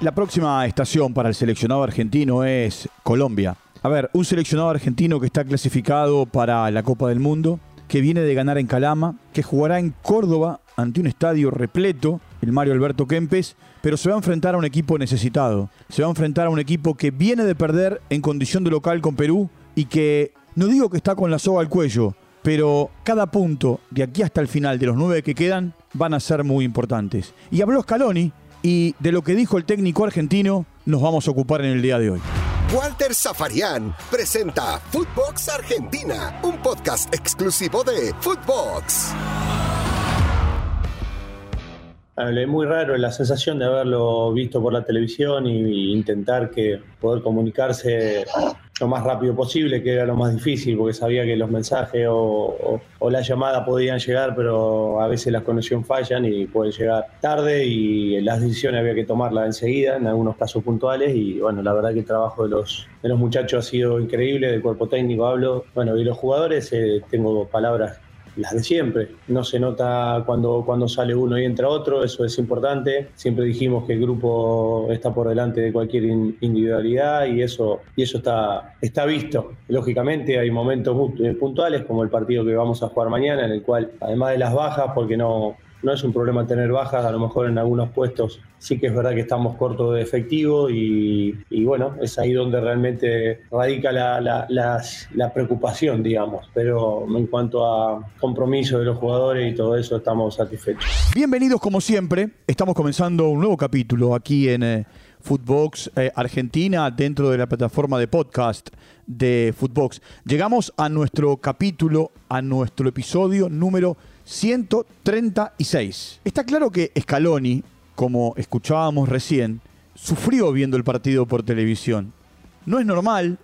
La próxima estación para el seleccionado argentino es Colombia. A ver, un seleccionado argentino que está clasificado para la Copa del Mundo, que viene de ganar en Calama, que jugará en Córdoba ante un estadio repleto, el Mario Alberto Kempes, pero se va a enfrentar a un equipo necesitado. Se va a enfrentar a un equipo que viene de perder en condición de local con Perú y que no digo que está con la soga al cuello, pero cada punto de aquí hasta el final de los nueve que quedan van a ser muy importantes. Y habló Scaloni y de lo que dijo el técnico argentino nos vamos a ocupar en el día de hoy. Walter Zafarian presenta Footbox Argentina, un podcast exclusivo de Footbox. Es muy raro la sensación de haberlo visto por la televisión y intentar que poder comunicarse lo más rápido posible, que era lo más difícil, porque sabía que los mensajes o, la llamada podían llegar, pero a veces las conexiones fallan y pueden llegar tarde y las decisiones había que tomarlas enseguida, en algunos casos puntuales, y bueno, la verdad que el trabajo de los, de los muchachos ha sido increíble, del cuerpo técnico hablo, bueno, y los jugadores, eh, tengo palabras las de siempre. No se nota cuando, cuando sale uno y entra otro, eso es importante. Siempre dijimos que el grupo está por delante de cualquier individualidad y eso, y eso está, está visto. Lógicamente hay momentos eh, puntuales como el partido que vamos a jugar mañana, en el cual, además de las bajas, porque no, no es un problema tener bajas, a lo mejor en algunos puestos sí que es verdad que estamos cortos de efectivo y, bueno, es ahí donde realmente radica la, preocupación, digamos. Pero en cuanto a compromiso de los jugadores y todo eso, estamos satisfechos. Bienvenidos como siempre, estamos comenzando un nuevo capítulo aquí en... Eh, Footbox eh, Argentina dentro de la plataforma de podcast de Footbox. Llegamos a nuestro capítulo, a nuestro episodio número 136. Está claro que Scaloni, como escuchábamos recién, sufrió viendo el partido por televisión. No es normal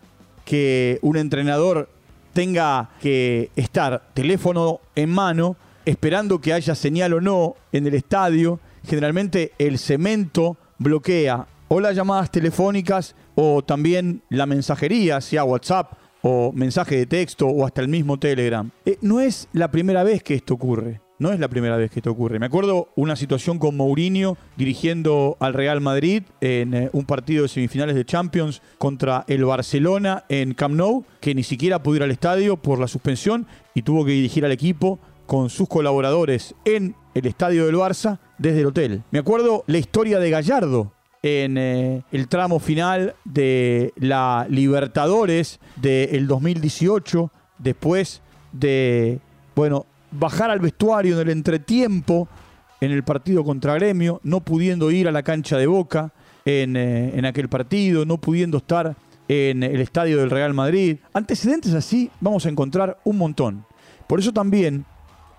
que un entrenador tenga que estar teléfono en mano esperando que haya señal o no en el estadio. Generalmente el cemento bloquea o las llamadas telefónicas o también la mensajería, sea WhatsApp o mensaje de texto o hasta el mismo Telegram. Eh, no es la primera vez que esto ocurre. No es la primera vez que esto ocurre. Me acuerdo una situación con Mourinho dirigiendo al Real Madrid en eh, un partido de semifinales de Champions contra el Barcelona en Camp Nou, que ni siquiera pudo ir al estadio por la suspensión y tuvo que dirigir al equipo con sus colaboradores en el estadio del Barça desde el hotel. Me acuerdo la historia de Gallardo en eh, el tramo final de la Libertadores del 2018, después de, bueno, bajar al vestuario en el entretiempo en el partido contra Gremio, no pudiendo ir a la cancha de Boca en, eh, en aquel partido, no pudiendo estar en el estadio del Real Madrid. Antecedentes así vamos a encontrar un montón. Por eso también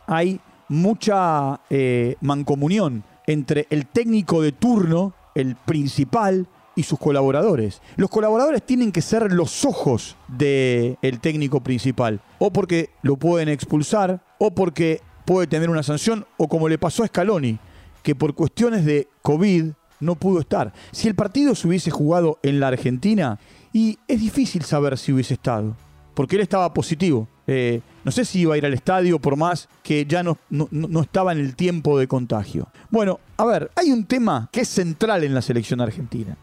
hay mucha eh, mancomunión entre el técnico de turno el principal y sus colaboradores. Los colaboradores tienen que ser los ojos del técnico principal, o porque lo pueden expulsar, o porque puede tener una sanción, o como le pasó a Scaloni, que por cuestiones de COVID no pudo estar. Si el partido se hubiese jugado en la Argentina, y es difícil saber si hubiese estado, porque él estaba positivo. Eh, no sé si iba a ir al estadio por más que ya no, no, estaba en el tiempo de contagio. Bueno, a ver, hay un tema que es central en la selección argentina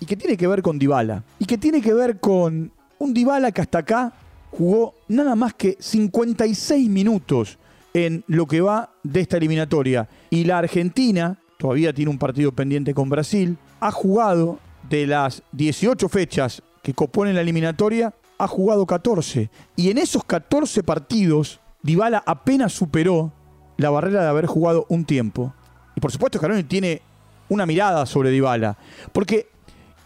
y que tiene que ver con Dybala y que tiene que ver con un Dybala que hasta acá jugó nada más que 56 minutos en lo que va de esta eliminatoria y la Argentina todavía tiene un partido pendiente con Brasil, ha jugado de las 18 fechas que componen la eliminatoria, ha jugado 14. Y en esos 14 partidos, Dybala apenas superó la barrera de haber jugado un tiempo. Y por supuesto, Scaloni tiene una mirada sobre Dybala. Porque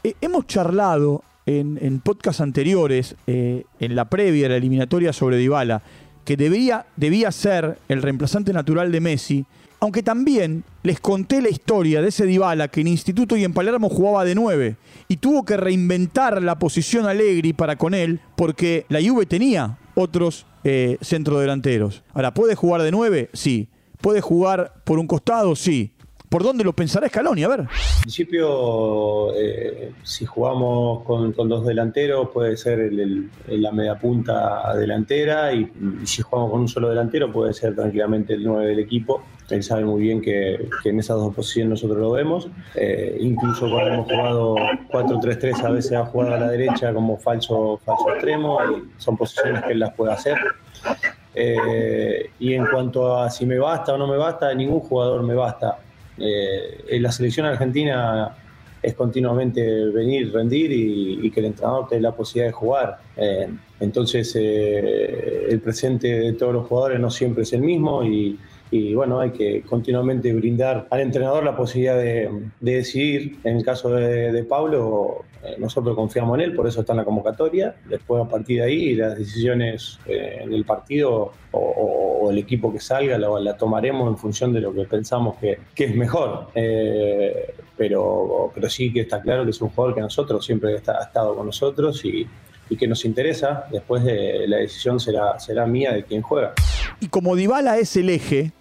eh, hemos charlado en, en podcasts anteriores, eh, en la previa de la eliminatoria sobre Dybala, que debía ser el reemplazante natural de Messi aunque también les conté la historia de ese Dybala que en Instituto y en Palermo jugaba de 9 y tuvo que reinventar la posición Allegri para con él porque la Juve tenía otros eh, centrodelanteros. Ahora, ¿puede jugar de 9? Sí. ¿Puede jugar por un costado? Sí. ¿Por dónde lo pensará Scaloni? A ver. En principio, eh, si jugamos con, dos delanteros, puede ser la media punta delantera y, si jugamos con un solo delantero, puede ser tranquilamente el 9 del equipo él sabe muy bien que, en esas dos posiciones nosotros lo vemos. Eh, incluso cuando hemos jugado 4-3-3 a veces ha jugado a la derecha como falso, falso extremo, son posiciones que él las puede hacer. Eh, y en cuanto a si me basta o no me basta, ningún jugador me basta. Eh, la selección argentina es continuamente venir, rendir y, que el entrenador tenga la posibilidad de jugar. Eh, entonces, el presente de todos los jugadores no siempre es el mismo y, y bueno, hay que continuamente brindar al entrenador la posibilidad de, decidir. En el caso de, Pablo, eh, nosotros confiamos en él, por eso está en la convocatoria. Después, a partir de ahí, las decisiones eh, en el partido o, el equipo que salga la, tomaremos en función de lo que pensamos que, es mejor. Eh, pero, pero sí que está claro que es un jugador que nosotros siempre ha estado con nosotros y, y que nos interesa, después de la decisión será, será mía de quién juega. Y como Dybala es el eje,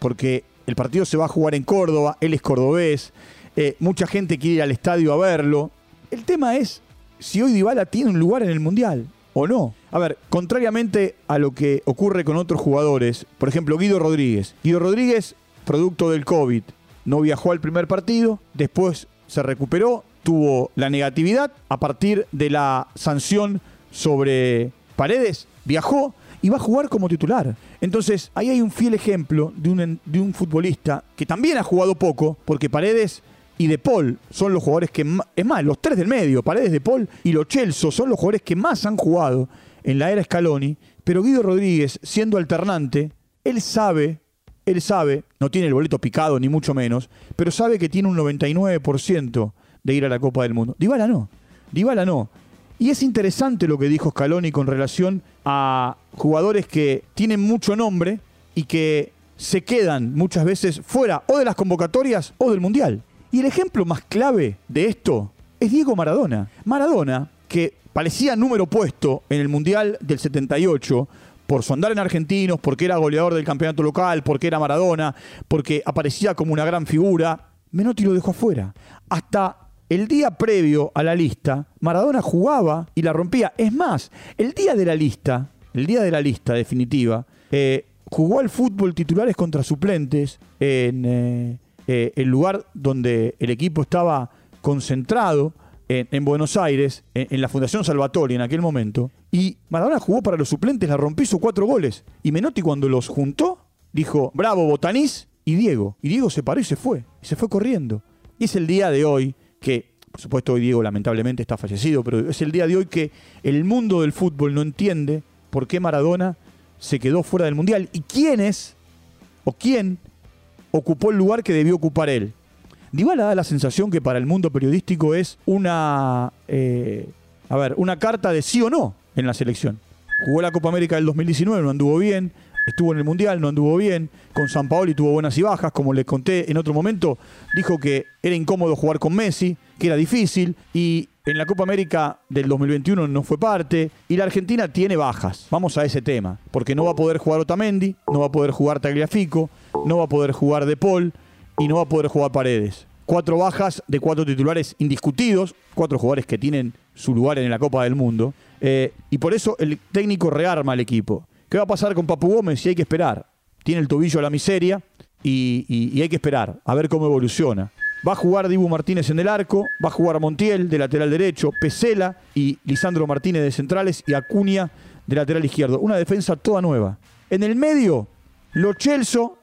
porque el partido se va a jugar en Córdoba, él es cordobés, eh, mucha gente quiere ir al estadio a verlo. El tema es si hoy Dybala tiene un lugar en el Mundial o no. A ver, contrariamente a lo que ocurre con otros jugadores, por ejemplo Guido Rodríguez. Guido Rodríguez, producto del COVID, no viajó al primer partido, después se recuperó, tuvo la negatividad a partir de la sanción sobre Paredes, viajó y va a jugar como titular. Entonces, ahí hay un fiel ejemplo de un, de un futbolista que también ha jugado poco, porque Paredes y De Paul son los jugadores que es más, los tres del medio, Paredes, De Paul y Lo Chelso son los jugadores que más han jugado en la era Scaloni, pero Guido Rodríguez, siendo alternante, él sabe, él sabe, no tiene el boleto picado ni mucho menos, pero sabe que tiene un 99% de ir a la Copa del Mundo. Dybala no, Dybala no. Y es interesante lo que dijo Scaloni con relación a jugadores que tienen mucho nombre y que se quedan muchas veces fuera o de las convocatorias o del Mundial. Y el ejemplo más clave de esto es Diego Maradona. Maradona, que parecía número puesto en el Mundial del 78, por su andar en argentinos, porque era goleador del campeonato local, porque era Maradona, porque aparecía como una gran figura, Menotti lo dejó afuera. Hasta el día previo a la lista, Maradona jugaba y la rompía. Es más, el día de la lista, el día de la lista definitiva, eh, jugó al fútbol titulares contra suplentes en eh, eh, el lugar donde el equipo estaba concentrado en, Buenos Aires, en, la Fundación Salvatore en aquel momento. Y Maradona jugó para los suplentes, la rompió, hizo cuatro goles. Y Menotti cuando los juntó, dijo, bravo, Botanís y Diego. Y Diego se paró y se fue. Y se fue corriendo. Y es el día de hoy que, por supuesto, hoy Diego lamentablemente está fallecido, pero es el día de hoy que el mundo del fútbol no entiende por qué Maradona se quedó fuera del Mundial y quién es o quién ocupó el lugar que debió ocupar él. Dybala da la sensación que para el mundo periodístico es una, eh, a ver, una carta de sí o no en la selección. Jugó la Copa América del 2019, no anduvo bien, estuvo en el Mundial, no anduvo bien, con San Paolo tuvo buenas y bajas, como les conté en otro momento, dijo que era incómodo jugar con Messi, que era difícil, y en la Copa América del 2021 no fue parte, y la Argentina tiene bajas. Vamos a ese tema, porque no va a poder jugar Otamendi, no va a poder jugar Tagliafico, no va a poder jugar De Paul y no va a poder jugar Paredes. Cuatro bajas de cuatro titulares indiscutidos, cuatro jugadores que tienen su lugar en la Copa del Mundo, eh, y por eso el técnico rearma al equipo. ¿Qué va a pasar con Papu Gómez? Y hay que esperar. Tiene el tobillo a la miseria y, hay que esperar a ver cómo evoluciona. Va a jugar Dibu Martínez en el arco, va a jugar Montiel de lateral derecho, Pesela y Lisandro Martínez de centrales y Acuña de lateral izquierdo. Una defensa toda nueva. En el medio, Lo Chelso,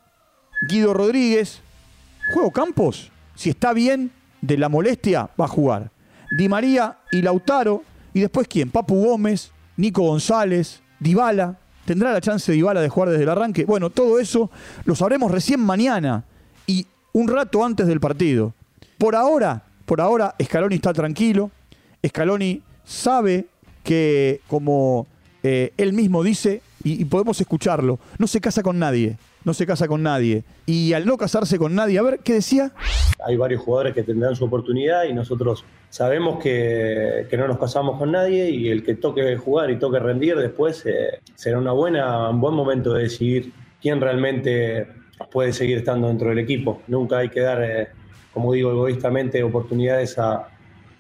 Guido Rodríguez. Juego Campos, si está bien de la molestia, va a jugar. Di María y Lautaro. Y después, ¿quién? Papu Gómez, Nico González, Dybala. ¿Tendrá la chance de Ibala de jugar desde el arranque? Bueno, todo eso lo sabremos recién mañana y un rato antes del partido. Por ahora, por ahora, Scaloni está tranquilo. Scaloni sabe que, como eh, él mismo dice, y, podemos escucharlo, no se casa con nadie no se casa con nadie. Y al no casarse con nadie, a ver, ¿qué decía? Hay varios jugadores que tendrán su oportunidad y nosotros sabemos que, no nos casamos con nadie y el que toque jugar y toque rendir después eh, será una buena, un buen momento de decidir quién realmente puede seguir estando dentro del equipo. Nunca hay que dar, eh, como digo egoístamente, oportunidades a,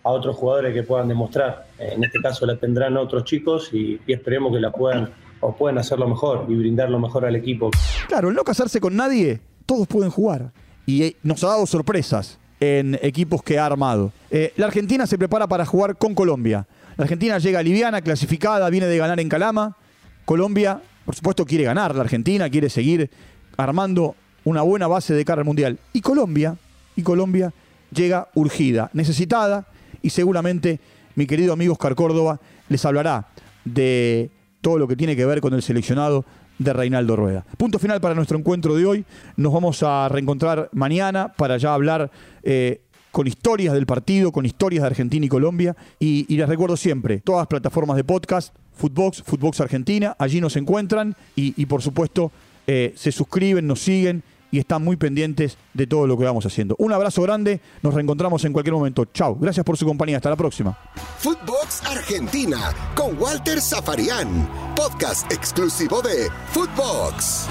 otros jugadores que puedan demostrar. En este caso la tendrán otros chicos y esperemos que la puedan o pueden hacerlo mejor y brindar lo mejor al equipo. Claro, no casarse con nadie todos pueden jugar. Y eh, nos ha dado sorpresas en equipos que ha armado. Eh, la Argentina se prepara para jugar con Colombia. La Argentina llega liviana, clasificada, viene de ganar en Calama. Colombia, por supuesto, quiere ganar. La Argentina quiere seguir armando una buena base de cara al Mundial. Y Colombia, y Colombia llega urgida, necesitada, y seguramente mi querido amigo Oscar Córdoba les hablará de todo lo que tiene que ver con el seleccionado de Reinaldo Rueda. Punto final para nuestro encuentro de hoy. Nos vamos a reencontrar mañana para ya hablar eh, con historias del partido, con historias de Argentina y Colombia. Y, les recuerdo siempre, todas las plataformas de podcast, Footbox, Footbox Argentina, allí nos encuentran y, por supuesto eh, se suscriben, nos siguen y están muy pendientes de todo lo que vamos haciendo. Un abrazo grande, nos reencontramos en cualquier momento. Chao, gracias por su compañía, hasta la próxima. Footbox Argentina con Walter Zafarian, podcast exclusivo de Footbox.